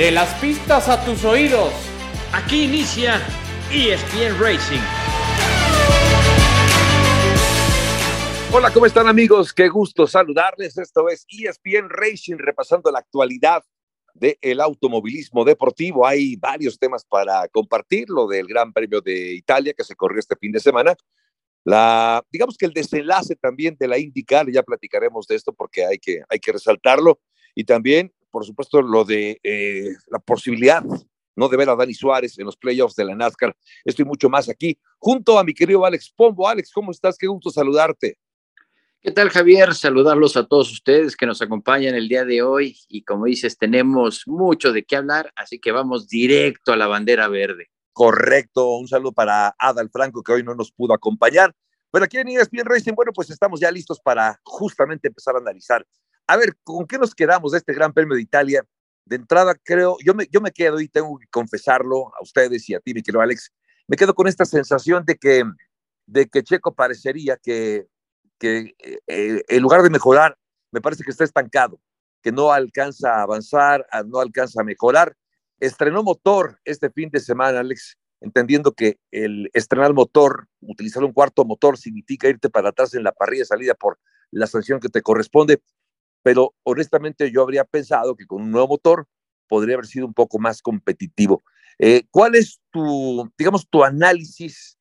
De las pistas a tus oídos. Aquí inicia ESPN Racing. Hola, ¿cómo están amigos? Qué gusto saludarles. Esto es ESPN Racing, repasando la actualidad del automovilismo deportivo. Hay varios temas para compartir, lo del Gran Premio de Italia que se corrió este fin de semana. La, digamos que el desenlace también de la IndyCar, ya platicaremos de esto porque hay que, hay que resaltarlo. Y también, por supuesto, lo de eh, la posibilidad no de ver a Dani Suárez en los playoffs de la NASCAR. Estoy mucho más aquí, junto a mi querido Alex Pombo. Alex, ¿cómo estás? Qué gusto saludarte. ¿Qué tal, Javier? Saludarlos a todos ustedes que nos acompañan el día de hoy. Y como dices, tenemos mucho de qué hablar, así que vamos directo a la bandera verde. Correcto, un saludo para Adal Franco que hoy no nos pudo acompañar. Pero aquí en ESPN Racing, bueno, pues estamos ya listos para justamente empezar a analizar. A ver, ¿con qué nos quedamos de este Gran Premio de Italia? De entrada, creo, yo me, yo me quedo y tengo que confesarlo a ustedes y a ti, mi querido Alex, me quedo con esta sensación de que, de que Checo parecería que que eh, en lugar de mejorar, me parece que está estancado, que no alcanza a avanzar, no alcanza a mejorar. Estrenó motor este fin de semana, Alex, entendiendo que el estrenar motor, utilizar un cuarto motor, significa irte para atrás en la parrilla de salida por la sanción que te corresponde, pero honestamente yo habría pensado que con un nuevo motor podría haber sido un poco más competitivo. Eh, ¿Cuál es tu, digamos, tu análisis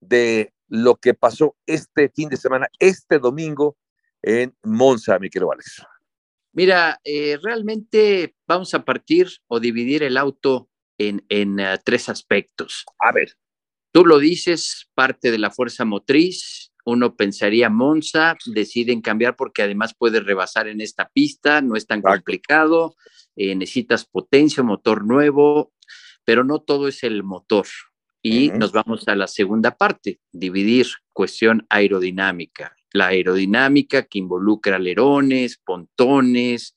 de lo que pasó este fin de semana, este domingo en Monza, mi querido Alex. Mira, eh, realmente vamos a partir o dividir el auto en, eh, tres aspectos. A ver. Tú lo dices, parte de la fuerza motriz, uno pensaría Monza, deciden cambiar porque además puedes rebasar en esta pista, no es tan complicado, eh, necesitas potencia, motor nuevo, pero no todo es el motor. Y nos vamos a la segunda parte, dividir cuestión aerodinámica. La aerodinámica que involucra alerones, pontones,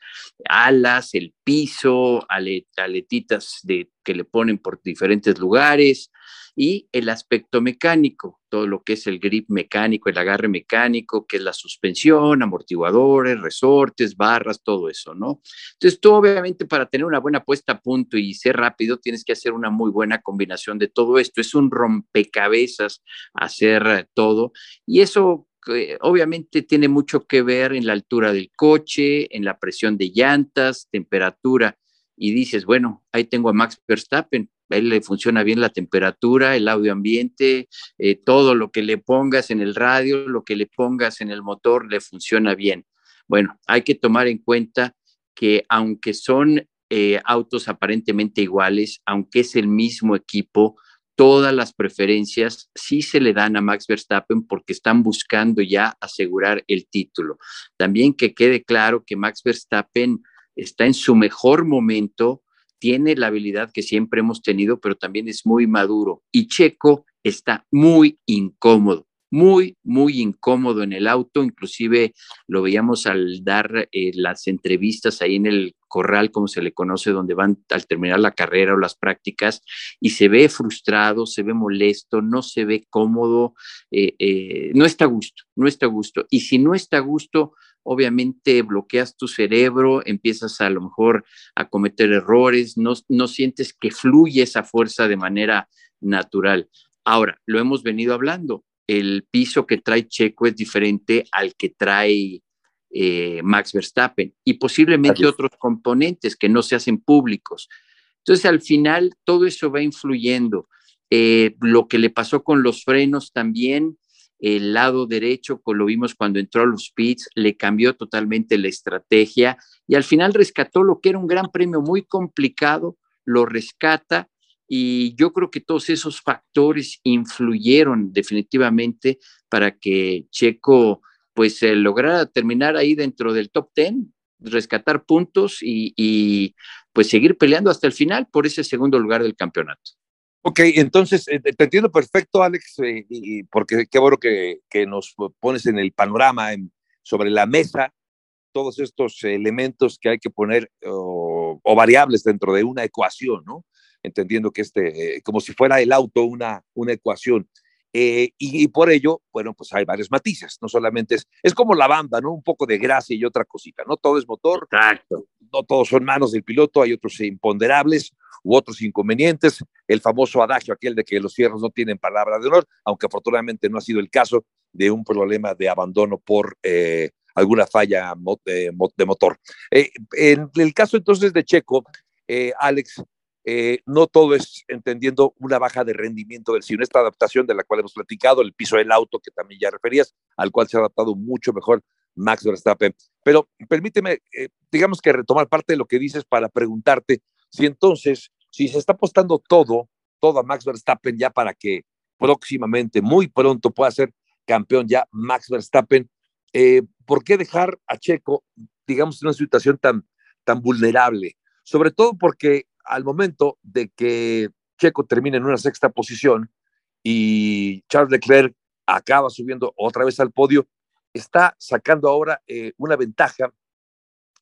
alas, el piso, aletitas de, que le ponen por diferentes lugares, y el aspecto mecánico, todo lo que es el grip mecánico, el agarre mecánico, que es la suspensión, amortiguadores, resortes, barras, todo eso, ¿no? Entonces, tú obviamente para tener una buena puesta a punto y ser rápido, tienes que hacer una muy buena combinación de todo esto. Es un rompecabezas hacer todo y eso eh, obviamente tiene mucho que ver en la altura del coche, en la presión de llantas, temperatura. Y dices, bueno, ahí tengo a Max Verstappen, a él le funciona bien la temperatura, el audio ambiente, eh, todo lo que le pongas en el radio, lo que le pongas en el motor, le funciona bien. Bueno, hay que tomar en cuenta que aunque son eh, autos aparentemente iguales, aunque es el mismo equipo, todas las preferencias sí se le dan a Max Verstappen porque están buscando ya asegurar el título. También que quede claro que Max Verstappen está en su mejor momento, tiene la habilidad que siempre hemos tenido, pero también es muy maduro. Y Checo está muy incómodo, muy, muy incómodo en el auto. Inclusive lo veíamos al dar eh, las entrevistas ahí en el corral, como se le conoce, donde van al terminar la carrera o las prácticas, y se ve frustrado, se ve molesto, no se ve cómodo, eh, eh, no está a gusto, no está a gusto. Y si no está a gusto, obviamente bloqueas tu cerebro, empiezas a, lo mejor a cometer errores, no, no sientes que fluye esa fuerza de manera natural. Ahora, lo hemos venido hablando, el piso que trae Checo es diferente al que trae eh, Max Verstappen y posiblemente otros componentes que no se hacen públicos. Entonces, al final, todo eso va influyendo. Eh, lo que le pasó con los frenos también, el lado derecho, como lo vimos cuando entró a los pits, le cambió totalmente la estrategia y al final rescató lo que era un gran premio muy complicado, lo rescata y yo creo que todos esos factores influyeron definitivamente para que Checo pues lograra terminar ahí dentro del top 10, rescatar puntos y, y pues seguir peleando hasta el final por ese segundo lugar del campeonato. Ok, entonces eh, te entiendo perfecto, Alex, eh, y porque qué bueno que, que, nos pones en el panorama, sobre la mesa, todos estos elementos que hay que poner o, variables dentro de una ecuación, ¿no? Entendiendo que este, eh, como si fuera el auto una, una ecuación. Y, y, por ello, bueno, pues hay varios matices, no solamente es, es como la banda, ¿no? Un poco de grasa y otra cosita, ¿no? Todo es motor, Exacto no todos son manos del piloto, hay otros imponderables u otros inconvenientes. El famoso adagio aquel de que los fierros no tienen palabra de honor, aunque afortunadamente no ha sido el caso de un problema de abandono por eh, alguna falla de, motor. Eh, en el caso entonces de Checo, eh, no todo es entendiendo una baja de rendimiento del sino esta adaptación de la cual hemos platicado, el piso del auto que también ya referías, al cual se ha adaptado mucho mejor Max Verstappen. Pero permíteme, digamos que retomar parte de lo que dices para preguntarte si entonces, si se está apostando todo, todo a Max Verstappen ya para que próximamente, muy pronto, pueda ser campeón ya Max Verstappen, eh, ¿por qué dejar a Checo, digamos, en una situación tan, tan vulnerable? Sobre todo porque al momento de que Checo termine en una sexta posición y Charles Leclerc acaba subiendo otra vez al podio, está sacando ahora eh, una ventaja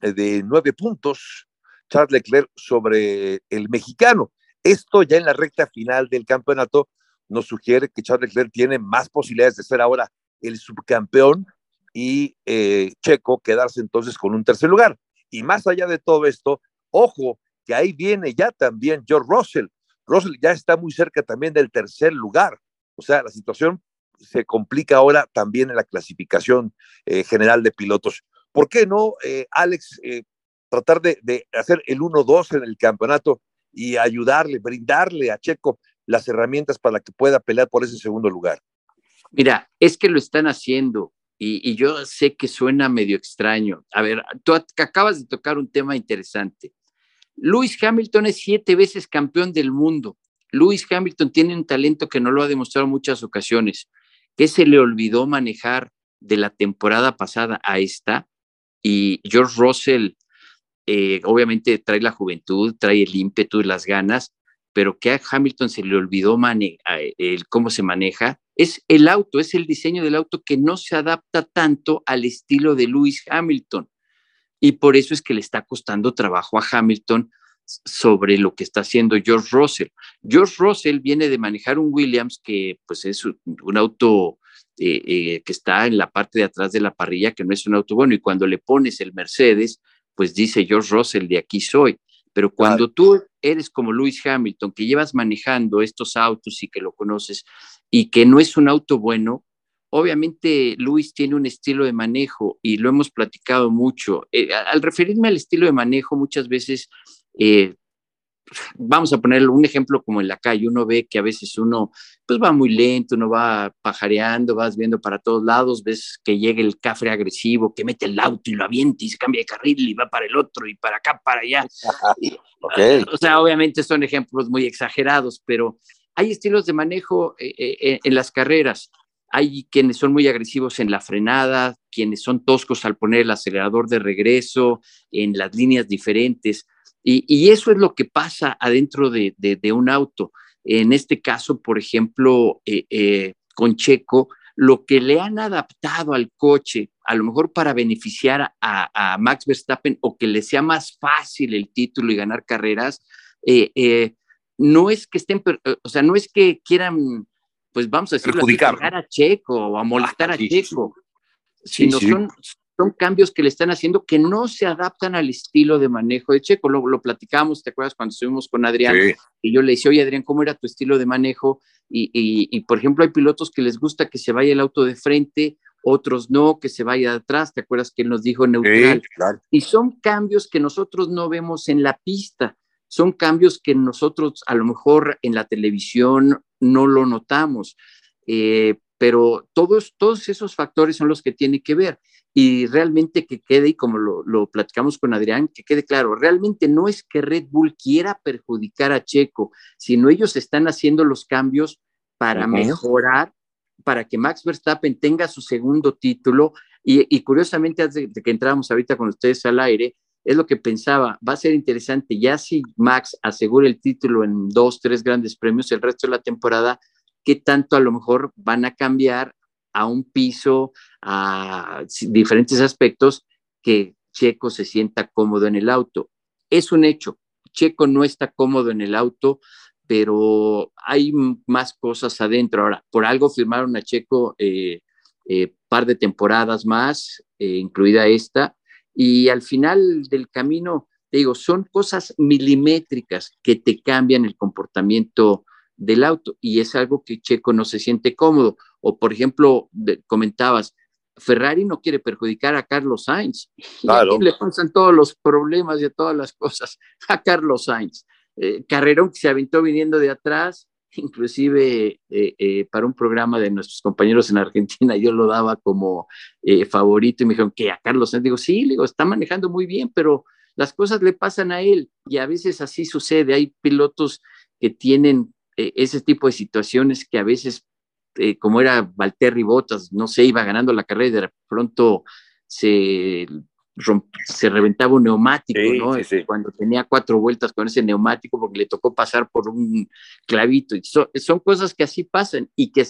eh, de nueve puntos Charles Leclerc sobre el mexicano. Esto ya en la recta final del campeonato nos sugiere que Charles Leclerc tiene más posibilidades de ser ahora el subcampeón y eh, Checo quedarse entonces con un tercer lugar. Y más allá de todo esto, ojo, ahí viene ya también George Russell. Russell ya está muy cerca también del tercer lugar. O sea, la situación se complica ahora también en la clasificación eh, general de pilotos. ¿Por qué no, eh, Alex, tratar de, hacer el 1-2 en el campeonato y ayudarle, brindarle a Checo las herramientas para que pueda pelear por ese segundo lugar. Mira, es que lo están haciendo y, yo sé que suena medio extraño. A ver, tú acabas de tocar un tema interesante. Lewis Hamilton es siete veces campeón del mundo. Lewis Hamilton tiene un talento que no lo ha demostrado en muchas ocasiones, que se le olvidó manejar de la temporada pasada a esta. Y George Russell eh, obviamente trae la juventud, trae el ímpetu las ganas, pero que a Hamilton se le olvidó el cómo se maneja, es el auto, es el diseño del auto que no se adapta tanto al estilo de Lewis Hamilton. Y por eso es que le está costando trabajo a Hamilton sobre lo que está haciendo George Russell. George Russell viene de manejar un Williams que pues es un auto eh, eh, que está en la parte de atrás de la parrilla, que no es un auto bueno, y cuando le pones el Mercedes, pues dice George Russell, de aquí soy. Pero cuando tú eres como Lewis Hamilton, que llevas manejando estos autos y que lo conoces y que no es un auto bueno, obviamente Luis tiene un estilo de manejo y lo hemos platicado mucho. Eh, al referirme al estilo de manejo, muchas veces eh, vamos a poner un ejemplo como en la calle, uno ve que a veces uno pues va muy lento, uno va pajareando, vas viendo para todos lados, ves que llega el cafre agresivo, que mete el auto y lo avienta y se cambia de carril y va para el otro y para acá, para allá. O sea, obviamente son ejemplos muy exagerados, pero hay estilos de manejo eh, en las carreras. Hay quienes son muy agresivos en la frenada, quienes son toscos al poner el acelerador de regreso, en las líneas diferentes. Y, eso es lo que pasa adentro de, un auto. En este caso, por ejemplo, eh, eh, con Checo, lo que le han adaptado al coche, a lo mejor para beneficiar a, Max Verstappen o que le sea más fácil el título y ganar carreras, eh, no es que estén, o sea, no es que quieran, pues vamos a decir, a Checo o a molestar a Checo, sino son, son cambios que le están haciendo que no se adaptan al estilo de manejo de Checo. Lo, lo platicamos, ¿te acuerdas cuando estuvimos con Adrián? Y yo le decía, oye Adrián, ¿cómo era tu estilo de manejo? Y, y, por ejemplo, hay pilotos que les gusta que se vaya el auto de frente, otros no, que se vaya de atrás. ¿Te acuerdas que él nos dijo neutral? Y son cambios que nosotros no vemos en la pista. Son cambios que nosotros a lo mejor en la televisión no lo notamos. Eh, pero todos, todos esos factores son los que tiene que ver y realmente que quede, y como lo, platicamos con Adrián, que quede claro, realmente no es que Red Bull quiera perjudicar a Checo, sino ellos están haciendo los cambios para mejorar, para que Max Verstappen tenga su segundo título. Y, curiosamente, antes de que entramos ahorita con ustedes al aire, es lo que pensaba, va a ser interesante, ya si Max asegura el título en dos, tres grandes premios el resto de la temporada, qué tanto a lo mejor van a cambiar a un piso, a diferentes aspectos, que Checo se sienta cómodo en el auto. Es un hecho, Checo no está cómodo en el auto, pero hay más cosas adentro. Ahora, por algo firmaron a Checo eh, eh par de temporadas más, eh, incluida esta, y al final del camino, te digo, son cosas milimétricas que te cambian el comportamiento del auto y es algo que Checo no se siente cómodo. O, por ejemplo, comentabas, Ferrari no quiere perjudicar a Carlos Sainz. Claro. Y le pasan todos los problemas y todas las cosas a Carlos Sainz. Eh, Carrerón que se aventó viniendo de atrás, inclusive eh, eh, para un programa de nuestros compañeros en Argentina, yo lo daba como favorito y me dijeron que a Carlos Sainz, digo, sí, digo, está manejando muy bien, pero las cosas le pasan a él y a veces así sucede. Hay pilotos que tienen ese tipo de situaciones que a veces, como era Valtteri Bottas, no sé, iba ganando la carrera y de pronto se se reventaba un neumático, ¿no? Cuando tenía cuatro vueltas con ese neumático porque le tocó pasar por un clavito. Y son cosas que así pasan y que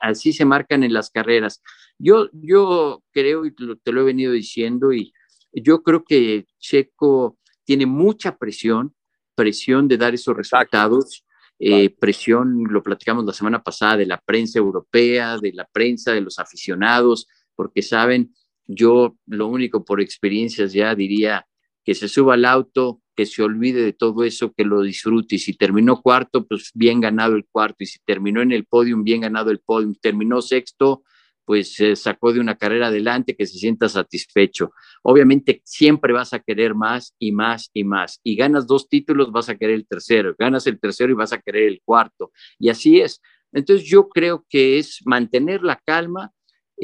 así se marcan en las carreras. Yo, yo creo, y te lo he venido diciendo, y yo creo que Checo tiene mucha presión, presión de dar esos resultados. Eh, presión, lo platicamos la semana pasada, de la prensa europea, de la prensa, de los aficionados, porque saben yo lo único por experiencias ya diría que se suba al auto, que se olvide de todo eso, que lo disfrute. Y si terminó cuarto, pues bien ganado el cuarto. Y si terminó en el podium, bien ganado el podium. Terminó sexto, pues se sacó de una carrera adelante, que se sienta satisfecho. Obviamente siempre vas a querer más y más y más. Y ganas dos títulos, vas a querer el tercero. Ganas el tercero y vas a querer el cuarto. Y así es. Entonces yo creo que es mantener la calma,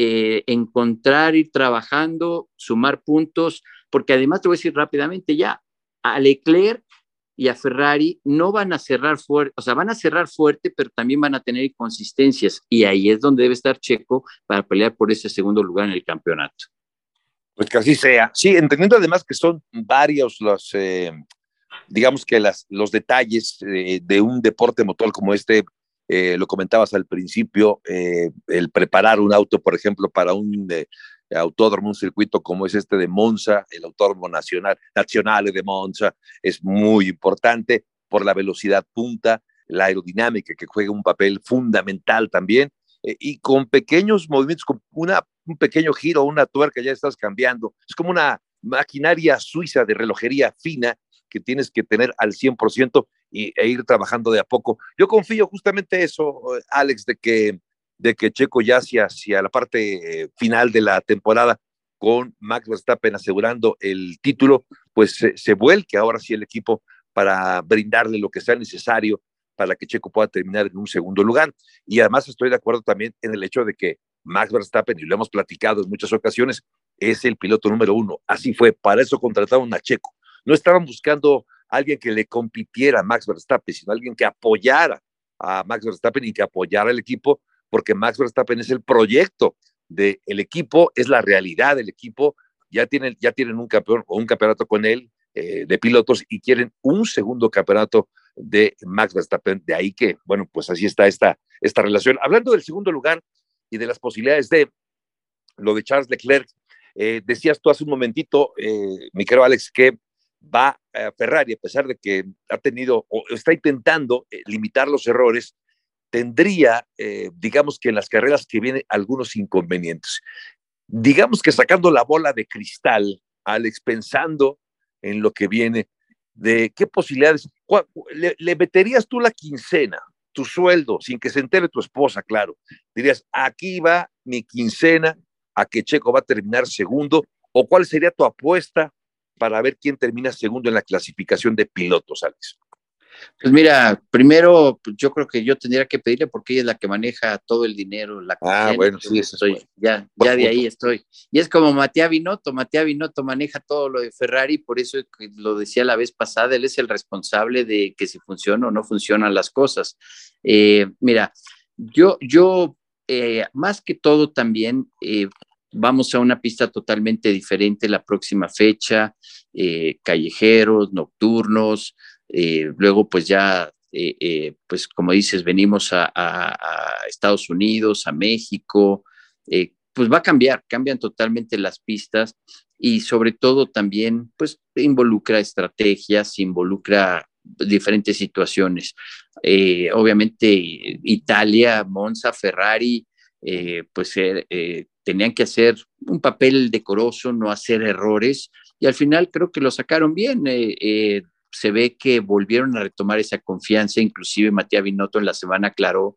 eh, encontrar, ir trabajando, sumar puntos, porque además te voy a decir rápidamente ya, a Leclerc y a Ferrari no van a cerrar fuerte, o sea, van a cerrar fuerte, pero también van a tener inconsistencias y ahí es donde debe estar Checo para pelear por ese segundo lugar en el campeonato. Pues que así sea. Sí, entendiendo además que son varios los, eh, digamos que las, los detalles eh, de un deporte motor como este, eh, lo comentabas al principio, eh, el preparar un auto, por ejemplo, para un eh, autódromo, un circuito como es este de Monza, el autódromo nacional, nacional de Monza, es muy importante por la velocidad punta, la aerodinámica que juega un papel fundamental también, y con pequeños movimientos, con un pequeño giro, una tuerca, ya estás cambiando. Es como una maquinaria suiza de relojería fina que tienes que tener al 100% y, e ir trabajando de a poco. Yo confío justamente eso, Alex, de que, de que Checo ya hacia, hacia la parte eh, final de la temporada con Max Verstappen asegurando el título, pues se, se vuelque ahora sí el equipo para brindarle lo que sea necesario para que Checo pueda terminar en un segundo lugar. Y además estoy de acuerdo también en el hecho de que Max Verstappen, y lo hemos platicado en muchas ocasiones, es el piloto número uno. Así fue, para eso contrataron a Checo. No estaban buscando alguien que le compitiera a Max Verstappen, sino alguien que apoyara a Max Verstappen y que apoyara al equipo, porque Max Verstappen es el proyecto del equipo, es la realidad del equipo. Ya tienen, ya tienen un campeón o un campeonato con él eh, de pilotos y quieren un segundo campeonato de Max Verstappen. De ahí que, bueno, pues así está esta, esta relación. Hablando del segundo lugar y de las posibilidades de lo de Charles Leclerc, eh, decías tú hace un momentito, eh, mi querido Alex, que va a Ferrari, a pesar de que ha tenido o está intentando eh, limitar los errores, tendría, eh, digamos que en las carreras que vienen, algunos inconvenientes. Digamos que sacando la bola de cristal, Alex, pensando en lo que viene, de qué posibilidades, le, le meterías tú la quincena, tu sueldo, sin que se entere tu esposa, claro. Dirías, aquí va mi quincena a que Checo va a terminar segundo, o cuál sería tu apuesta para ver quién termina segundo en la clasificación de pilotos, Alex? Pues mira, primero pues yo creo que yo tendría que pedirle porque ella es la que maneja todo el dinero. La ah, bueno, sí, estoy, ya, ya de ahí estoy. Y es como Matías Binotto, Matías Binotto maneja todo lo de Ferrari, por eso lo decía la vez pasada, él es el responsable de que si funciona o no funcionan las cosas. Eh, mira, yo, yo eh, más que todo también eh, vamos a una pista totalmente diferente la próxima fecha, eh, callejeros, nocturnos, eh, luego pues ya, eh, pues como dices, venimos a, Estados Unidos, a México, pues va a cambiar, cambian totalmente las pistas y sobre todo también pues involucra estrategias, involucra diferentes situaciones. obviamente Italia, Monza, Ferrari, pues tenían que hacer un papel decoroso, no hacer errores, y al final creo que lo sacaron bien. Eh, eh, se ve que volvieron a retomar esa confianza, inclusive Matías Binotto en la semana aclaró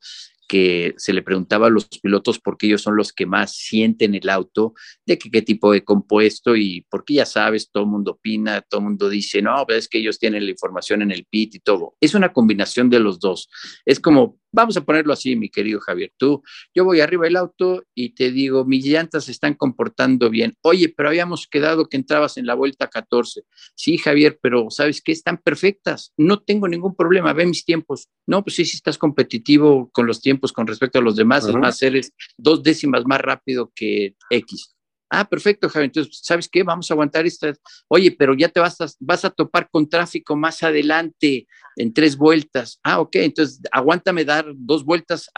que se le preguntaba a los pilotos por qué ellos son los que más sienten el auto, de qué tipo de compuesto y porque ya sabes, todo el mundo opina, todo el mundo dice, no, es que ellos tienen la información en el pit y todo. Es una combinación de los dos. Es como Vamos a ponerlo así, mi querido Javier. Tú, yo voy arriba del auto y te digo, mis llantas se están comportando bien. Oye, pero habíamos quedado que entrabas en la vuelta 14. Sí, Javier, pero ¿sabes qué? Están perfectas. No tengo ningún problema. Ve mis tiempos. No, pues sí, sí estás competitivo con los tiempos con respecto a los demás. Es más, eres dos décimas más rápido que X. Ah, perfecto, Javier. Entonces, ¿sabes qué? Vamos a aguantar esta. Oye, pero ya te vas a, vas a topar con tráfico más adelante en tres vueltas. Ah, ok. Entonces, aguántame dar dos vueltas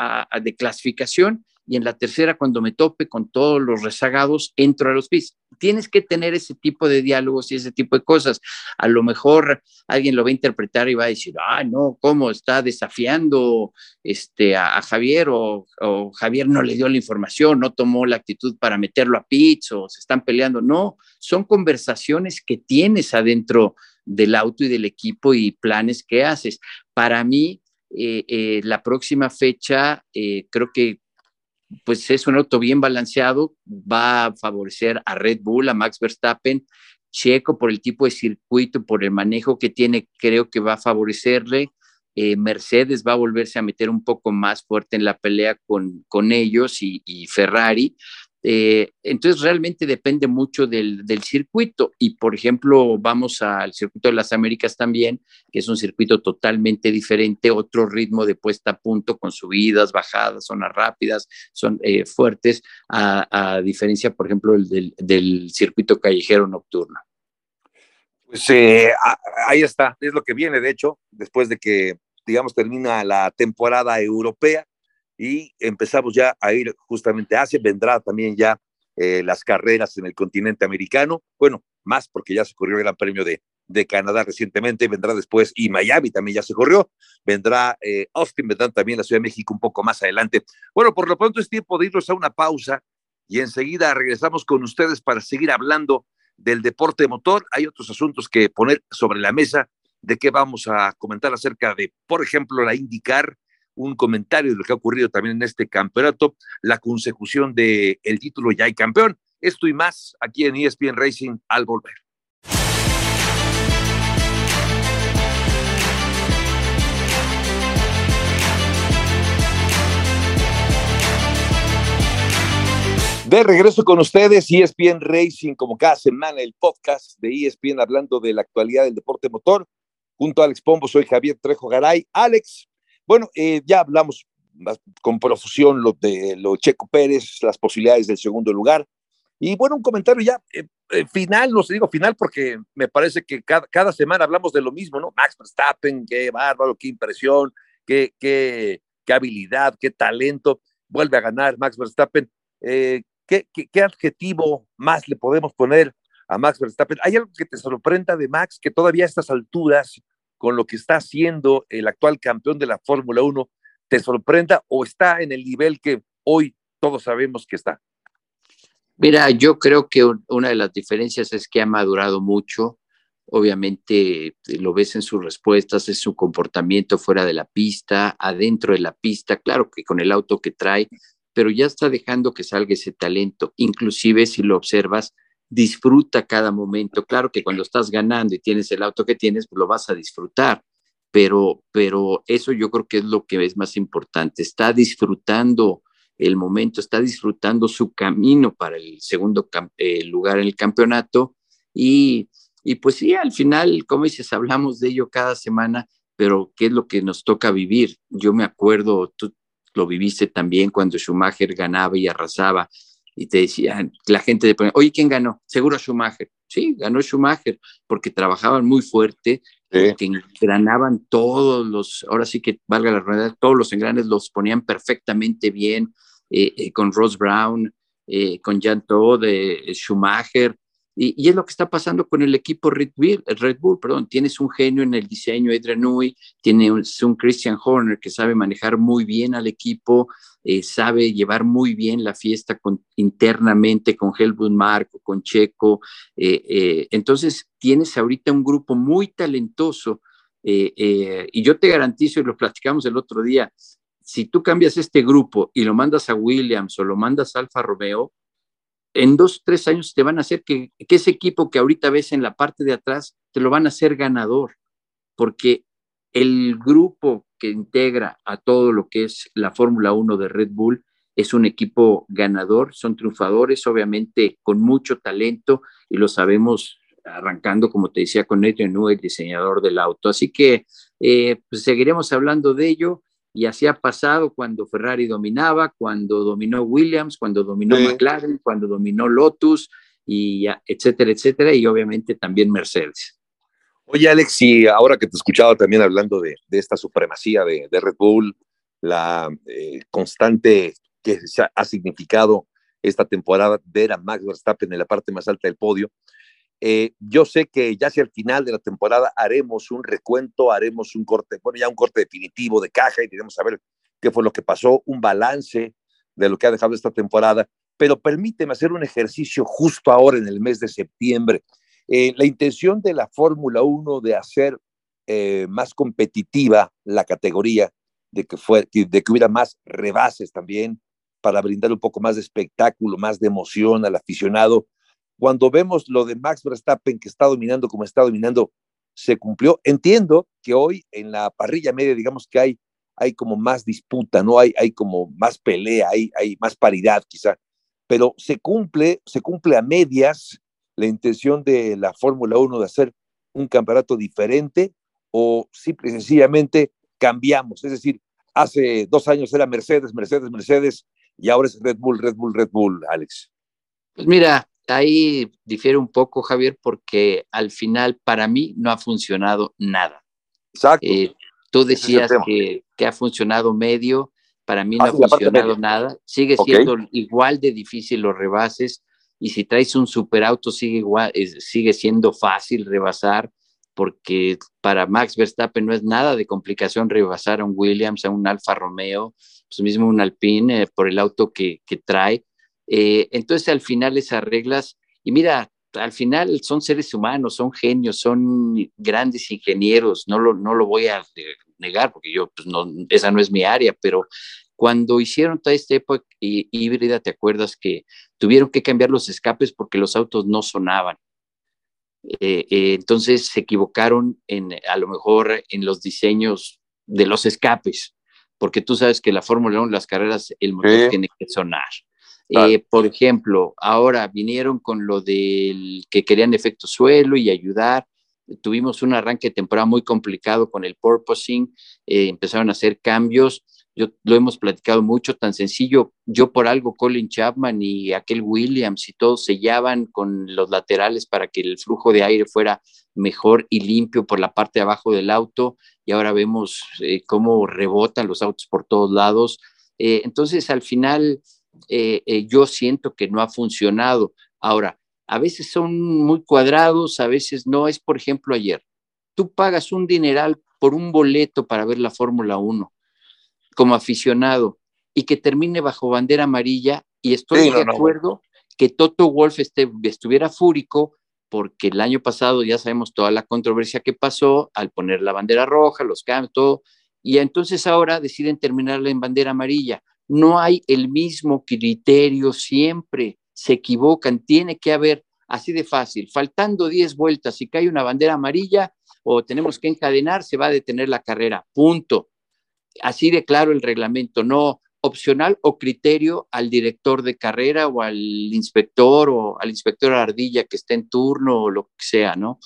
de clasificación y en la tercera, cuando me tope con todos los rezagados, entro a los pits. Tienes que tener ese tipo de diálogos y ese tipo de cosas. A lo mejor alguien lo va a interpretar y va a decir, ah, no, ¿cómo está desafiando este, a, Javier? O, Javier no le dio la información, no tomó la actitud para meterlo a pits o se están peleando. No, son conversaciones que tienes adentro del auto y del equipo y planes que haces. Para mí, eh, eh, la próxima fecha, eh, creo que pues es un auto bien balanceado, va a favorecer a Red Bull, a Max Verstappen, Checo por el tipo de circuito, por el manejo que tiene, creo que va a favorecerle. Eh, Mercedes va a volverse a meter un poco más fuerte en la pelea con, con ellos y, y Ferrari, eh, entonces realmente depende mucho del, circuito y por ejemplo vamos al circuito de las Américas también, que es un circuito totalmente diferente, otro ritmo de puesta a punto con subidas, bajadas, zonas rápidas, son eh, fuertes, a, diferencia por ejemplo del, circuito callejero nocturno. Pues eh, ahí está, es lo que viene de hecho, después de que digamos termina la temporada europea y empezamos ya a ir justamente a Asia, vendrá también ya eh, las carreras en el continente americano, bueno, más porque ya se corrió el Gran Premio de, de Canadá recientemente, vendrá después y Miami también ya se corrió, vendrá eh, Austin, vendrá también la Ciudad de México un poco más adelante. Bueno, por lo pronto es tiempo de irnos a una pausa y enseguida regresamos con ustedes para seguir hablando del deporte motor. Hay otros asuntos que poner sobre la mesa de qué vamos a comentar acerca de, por ejemplo, la IndyCar, un comentario de lo que ha ocurrido también en este campeonato, la consecución del el título ya hay campeón. Esto y más aquí en ESPN Racing al volver. De regreso con ustedes, ESPN Racing, como cada semana, el podcast de ESPN hablando de la actualidad del deporte motor. Junto a Alex Pombo, soy Javier Trejo Garay. Alex, bueno, eh, ya hablamos con profusión lo de lo Checo Pérez, las posibilidades del segundo lugar. Y bueno, un comentario ya eh, eh, final, no se digo final porque me parece que cada, semana hablamos de lo mismo, ¿no? Max Verstappen, qué bárbaro, qué impresión, qué, qué, qué habilidad, qué talento. Vuelve a ganar Max Verstappen. ¿qué, qué, qué adjetivo más le podemos poner a Max Verstappen? ¿Hay algo que te sorprenda de Max que todavía a estas alturas con lo que está haciendo el actual campeón de la Fórmula 1 te sorprenda o está en el nivel que hoy todos sabemos que está? Mira, yo creo que una de las diferencias es que ha madurado mucho. Obviamente eh, lo ves en sus respuestas, es su comportamiento fuera de la pista, adentro de la pista, claro que con el auto que trae, pero ya está dejando que salga ese talento. Inclusive si lo observas, disfruta cada momento. Claro que cuando estás ganando y tienes el auto que tienes, pues lo vas a disfrutar, pero, pero eso yo creo que es lo que es más importante. Está disfrutando el momento, está disfrutando su camino para el segundo eh, lugar en el campeonato y, y pues sí, al final, como dices, hablamos de ello cada semana, pero ¿qué es lo que nos toca vivir? Yo me acuerdo, tú lo viviste también cuando Schumacher ganaba y arrasaba y te decían, la gente de oye, ¿quién ganó? Seguro Schumacher. Sí, ganó Schumacher, porque trabajaban muy fuerte, que engranaban todos los, ahora sí que valga la realidad, todos los engranes los ponían perfectamente bien, eh, eh, con Ross Brown, eh, con Jan Todd, Schumacher, Y, es lo que está pasando con el equipo Red Bull, Red Bull, perdón, tienes un genio en el diseño, Adrian Newey, tiene un, Christian Horner que sabe manejar muy bien al equipo, eh, sabe llevar muy bien la fiesta internamente con Helmut Marco, con Checo. Eh, eh, entonces, tienes ahorita un grupo muy talentoso y yo te garantizo, y lo platicamos el otro día, si tú cambias este grupo y lo mandas a Williams o lo mandas a Alfa Romeo, en dos, tres años te van a hacer que, ese equipo que ahorita ves en la parte de atrás, te lo van a hacer ganador, porque el grupo que integra a todo lo que es la Fórmula 1 de Red Bull es un equipo ganador, son triunfadores, obviamente con mucho talento, y lo sabemos arrancando, como te decía, con Adrian Newey, el diseñador del auto. Así que eh, pues seguiremos hablando de ello y así ha pasado cuando Ferrari dominaba, cuando dominó Williams, cuando dominó McLaren, cuando dominó Lotus, y etcétera, etcétera, y obviamente también Mercedes. Oye, Alex, y ahora que te he escuchado también hablando de, esta supremacía de, Red Bull, la eh, constante que ha significado esta temporada ver a Max Verstappen en la parte más alta del podio, eh, yo sé que ya hacia el final de la temporada haremos un recuento, haremos un corte, bueno, ya un corte definitivo de caja y diremos a ver qué fue lo que pasó, un balance de lo que ha dejado esta temporada, pero permíteme hacer un ejercicio justo ahora en el mes de septiembre. Eh, la intención de la Fórmula 1 de hacer eh, más competitiva la categoría, de que, fue, de que hubiera más rebases también, para brindar un poco más de espectáculo, más de emoción al aficionado, cuando vemos lo de Max Verstappen que está dominando como está dominando, se cumplió. Entiendo que hoy en la parrilla media, digamos que hay, hay como más disputa, ¿no? Hay, hay como más pelea, hay, hay más paridad quizá, pero se cumple, se cumple a medias la intención de la Fórmula 1 de hacer un campeonato diferente o simple y sencillamente cambiamos. Es decir, hace dos años era Mercedes, Mercedes, Mercedes y ahora es Red Bull, Red Bull, Red Bull, Alex. Pues mira, ahí difiere un poco, Javier, porque al final para mí no ha funcionado nada. Exacto. Eh, tú decías que, ha funcionado medio, para mí no ah, ha funcionado nada. Sigue siendo igual de difícil los rebases y si traes un superauto sigue, igual, sigue siendo fácil rebasar porque para Max Verstappen no es nada de complicación rebasar a un Williams, a un Alfa Romeo, pues mismo un Alpine eh, por el auto que, que trae eh, entonces, al final esas reglas, y mira, al final son seres humanos, son genios, son grandes ingenieros, no lo, no lo voy a negar porque yo, pues no, esa no es mi área, pero cuando hicieron toda esta época híbrida, ¿te acuerdas que tuvieron que cambiar los escapes porque los autos no sonaban? Eh, eh, entonces se equivocaron en, a lo mejor en los diseños de los escapes, porque tú sabes que la Fórmula 1, las carreras, el motor tiene que sonar. Eh, por ejemplo, ahora vinieron con lo del que querían efecto suelo y ayudar. Tuvimos un arranque de temporada muy complicado con el purposing, eh, empezaron a hacer cambios. Yo, lo hemos platicado mucho, tan sencillo. Yo por algo, Colin Chapman y aquel Williams y todos sellaban con los laterales para que el flujo de aire fuera mejor y limpio por la parte de abajo del auto. Y ahora vemos eh, cómo rebotan los autos por todos lados. entonces, al final, eh, eh, yo siento que no ha funcionado. Ahora, a veces son muy cuadrados, a veces no. Es, por ejemplo, ayer, tú pagas un dineral por un boleto para ver la Fórmula 1 como aficionado y que termine bajo bandera amarilla y estoy de acuerdo que Toto Wolf estuviera fúrico porque el año pasado ya sabemos toda la controversia que pasó al poner la bandera roja, los cambios, todo, y entonces ahora deciden terminarla en bandera amarilla no hay el mismo criterio siempre, se equivocan, tiene que haber así de fácil, faltando 10 vueltas, si cae una bandera amarilla o tenemos que encadenar, se va a detener la carrera, punto. Así de claro el reglamento, no opcional o criterio al director de carrera o al inspector o al inspector ardilla que esté en turno o lo que sea, ¿no?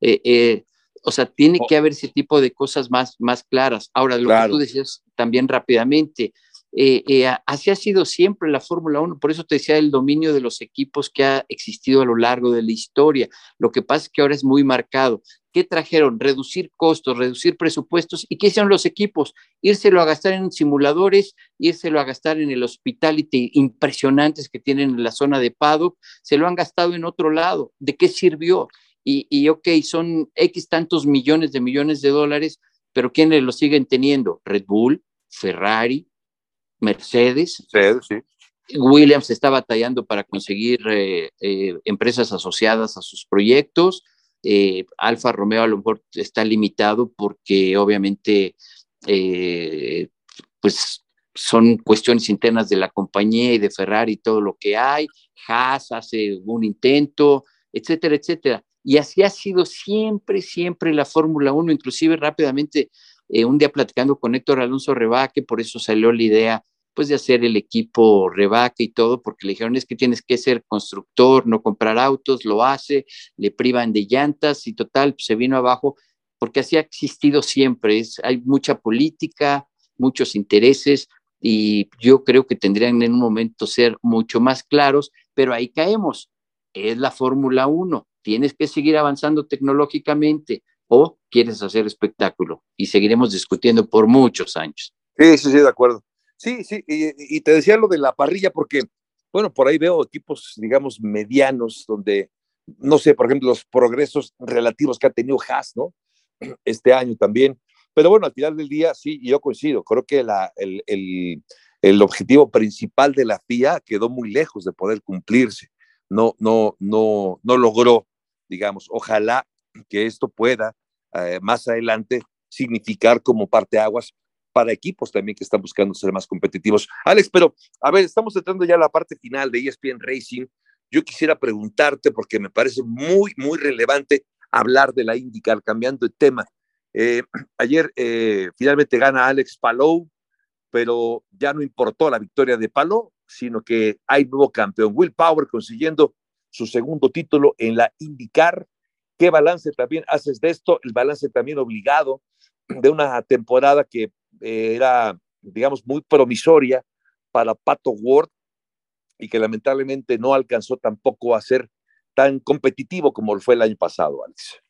Eh, eh, o sea, tiene que haber ese tipo de cosas más, más claras. Ahora, lo que tú decías también rápidamente, Eh, eh, así ha sido siempre la Fórmula 1, por eso te decía el dominio de los equipos que ha existido a lo largo de la historia. Lo que pasa es que ahora es muy marcado. ¿Qué trajeron? Reducir costos, reducir presupuestos. ¿Y qué hicieron los equipos? Írselo a gastar en simuladores, írselo a gastar en el hospitality impresionantes que tienen en la zona de paddock, se lo han gastado en otro lado. ¿De qué sirvió? Y, y ok, son X tantos millones de millones de dólares, pero ¿quiénes lo siguen teniendo? Red Bull, Ferrari, Mercedes. Williams está batallando para conseguir eh, eh, empresas asociadas a sus proyectos. Eh, Alfa Romeo a lo mejor está limitado porque obviamente pues son cuestiones internas de la compañía y de Ferrari y todo lo que hay. Haas hace un intento, etcétera, etcétera. Y así ha sido siempre, siempre la Fórmula 1, inclusive rápidamente, un día platicando con Héctor Alonso Rebaque, por eso salió la idea pues de hacer el equipo rebaque y todo, porque le dijeron es que tienes que ser constructor, no comprar autos, lo hace, le privan de llantas y total, pues, se vino abajo, porque así ha existido siempre, es, hay mucha política, muchos intereses y yo creo que tendrían en un momento ser mucho más claros, pero ahí caemos, es la Fórmula 1, tienes que seguir avanzando tecnológicamente o quieres hacer espectáculo y seguiremos discutiendo por muchos años. Sí, sí, sí, de acuerdo. Sí, sí, y, te decía lo de la parrilla porque, bueno, por ahí veo equipos, digamos, medianos, donde, no sé, por ejemplo, los progresos relativos que ha tenido Haas, ¿no? Este año también. Pero bueno, al final del día, sí, yo coincido, creo que la, el, el, el objetivo principal de la FIA quedó muy lejos de poder cumplirse. No, no, no, no logró, digamos, ojalá que esto pueda eh, más adelante significar como parteaguas para equipos también que están buscando ser más competitivos. Alex, pero a ver, estamos entrando ya a la parte final de ESPN Racing. Yo quisiera preguntarte, porque me parece muy, muy relevante hablar de la IndyCar, cambiando de tema. Eh, ayer eh, finalmente gana Alex Palou, pero ya no importó la victoria de Palou, sino que hay nuevo campeón. Will Power consiguiendo su segundo título en la IndyCar. ¿Qué balance también haces de esto? El balance también obligado de una temporada que era, digamos, muy promisoria para Pato Ward y que lamentablemente no alcanzó tampoco a ser tan competitivo como fue el año pasado, Alex.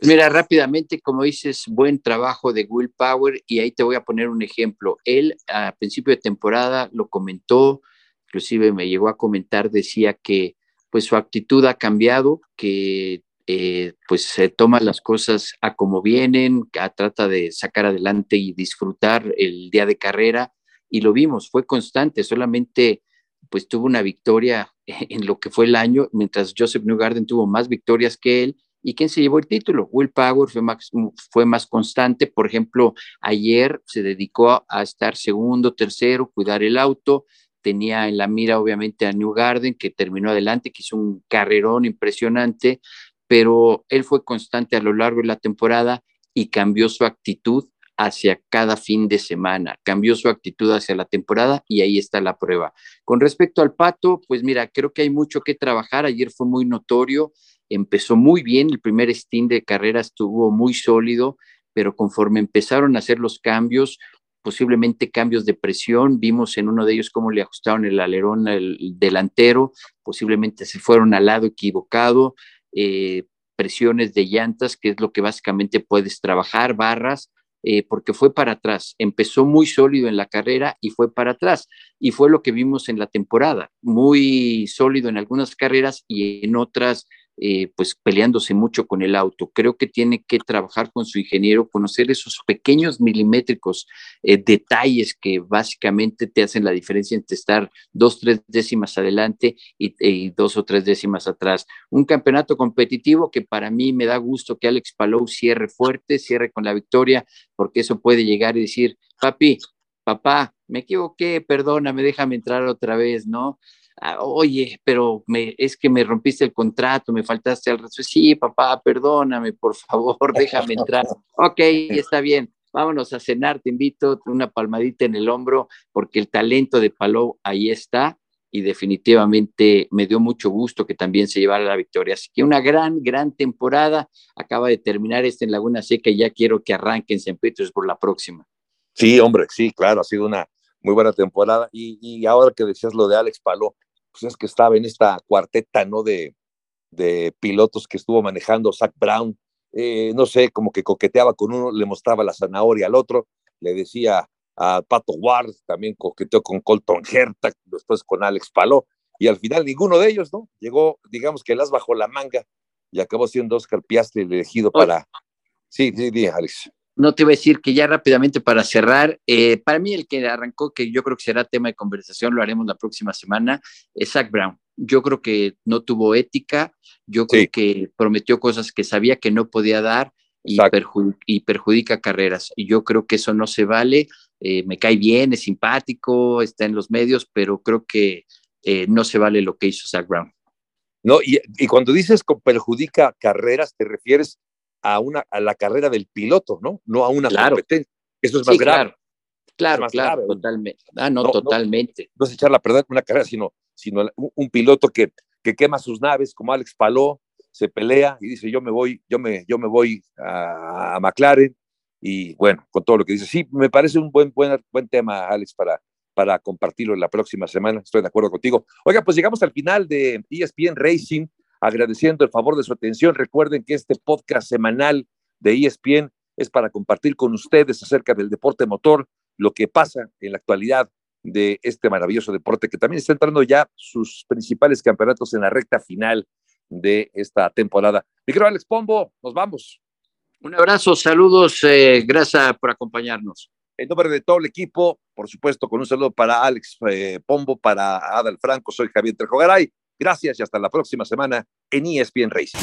Mira, rápidamente, como dices, buen trabajo de Will Power y ahí te voy a poner un ejemplo. Él a principio de temporada lo comentó, inclusive me llegó a comentar, decía que pues su actitud ha cambiado, que eh, pues se toma las cosas a como vienen, trata de sacar adelante y disfrutar el día de carrera y lo vimos, fue constante, solamente pues tuvo una victoria en lo que fue el año, mientras Joseph Newgarden tuvo más victorias que él. ¿Y quién se llevó el título? Will Power fue más, fue más constante. Por ejemplo, ayer se dedicó a estar segundo, tercero, cuidar el auto. Tenía en la mira, obviamente, a Newgarden, que terminó adelante, que hizo un carrerón impresionante pero él fue constante a lo largo de la temporada y cambió su actitud hacia cada fin de semana, cambió su actitud hacia la temporada y ahí está la prueba. Con respecto al Pato, pues mira, creo que hay mucho que trabajar. Ayer fue muy notorio, empezó muy bien, el primer stint de carrera estuvo muy sólido, pero conforme empezaron a hacer los cambios, posiblemente cambios de presión, vimos en uno de ellos cómo le ajustaron el alerón al delantero, posiblemente se fueron al lado equivocado, eh, presiones de llantas, que es lo que básicamente puedes trabajar, barras, eh, porque fue para atrás. Empezó muy sólido en la carrera y fue para atrás. Y fue lo que vimos en la temporada, muy sólido en algunas carreras y en otras eh, pues peleándose mucho con el auto. Creo que tiene que trabajar con su ingeniero, conocer esos pequeños milimétricos eh, detalles que básicamente te hacen la diferencia entre estar dos, tres décimas adelante y, dos o tres décimas atrás. Un campeonato competitivo que para mí me da gusto que Alex Palou cierre fuerte, cierre con la victoria, porque eso puede llegar y decir, papi, papá, me equivoqué, perdóname, déjame entrar otra vez, ¿no? Ah, oye, pero me, es que me rompiste el contrato, me faltaste al resto. Sí, papá, perdóname, por favor, déjame entrar. ok, está bien, vámonos a cenar, te invito, una palmadita en el hombro, porque el talento de Palou ahí está y definitivamente me dio mucho gusto que también se llevara la victoria. Así que una gran, gran temporada. Acaba de terminar este en Laguna Seca y ya quiero que arranquen San por la próxima. Sí, hombre, sí, claro, ha sido una muy buena temporada. Y, ahora que decías lo de Alex Paló, pues es que estaba en esta cuarteta, ¿no? De, de pilotos que estuvo manejando Zach Brown, eh, no sé, como que coqueteaba con uno, le mostraba la zanahoria al otro, le decía a Pato Ward, también coqueteó con Colton Herta, después con Alex Paló, y al final ninguno de ellos, ¿no? Llegó, digamos que las bajo la manga y acabó siendo Oscar Piastri elegido para... Sí, sí, sí, Alex. No te iba a decir que ya rápidamente para cerrar, eh, para mí el que arrancó, que yo creo que será tema de conversación, lo haremos la próxima semana, es Zach Brown. Yo creo que no tuvo ética, yo creo que prometió cosas que sabía que no podía dar y, perjudica carreras. Y yo creo que eso no se vale. Eh, me cae bien, es simpático, está en los medios, pero creo que eh, no se vale lo que hizo Zach Brown. No, y, cuando dices que perjudica carreras, te refieres a, una, a la carrera del piloto, ¿no? No a una competencia. Eso es más grave. Claro, claro, totalmente. Ah, no, totalmente. No, es echarla a perder una carrera, sino, sino un, piloto que, que quema sus naves, como Alex Paló, se pelea y dice, yo me voy, yo me, yo me voy a, a McLaren, y bueno, con todo lo que dice. Sí, me parece un buen, buen, buen tema, Alex, para, para compartirlo en la próxima semana. Estoy de acuerdo contigo. Oiga, pues llegamos al final de ESPN Racing, agradeciendo el favor de su atención. Recuerden que este podcast semanal de ESPN es para compartir con ustedes acerca del deporte motor, lo que pasa en la actualidad de este maravilloso deporte que también está entrando ya sus principales campeonatos en la recta final de esta temporada. Mi querido Alex Pombo, nos vamos. Un abrazo, saludos, eh, gracias por acompañarnos. En nombre de todo el equipo, por supuesto, con un saludo para Alex eh, Pombo, para Adal Franco, soy Javier Trejogaray. Gracias y hasta la próxima semana en ESPN Racing.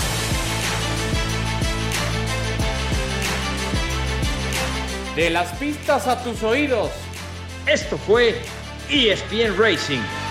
De las pistas a tus oídos. Esto fue ESPN Racing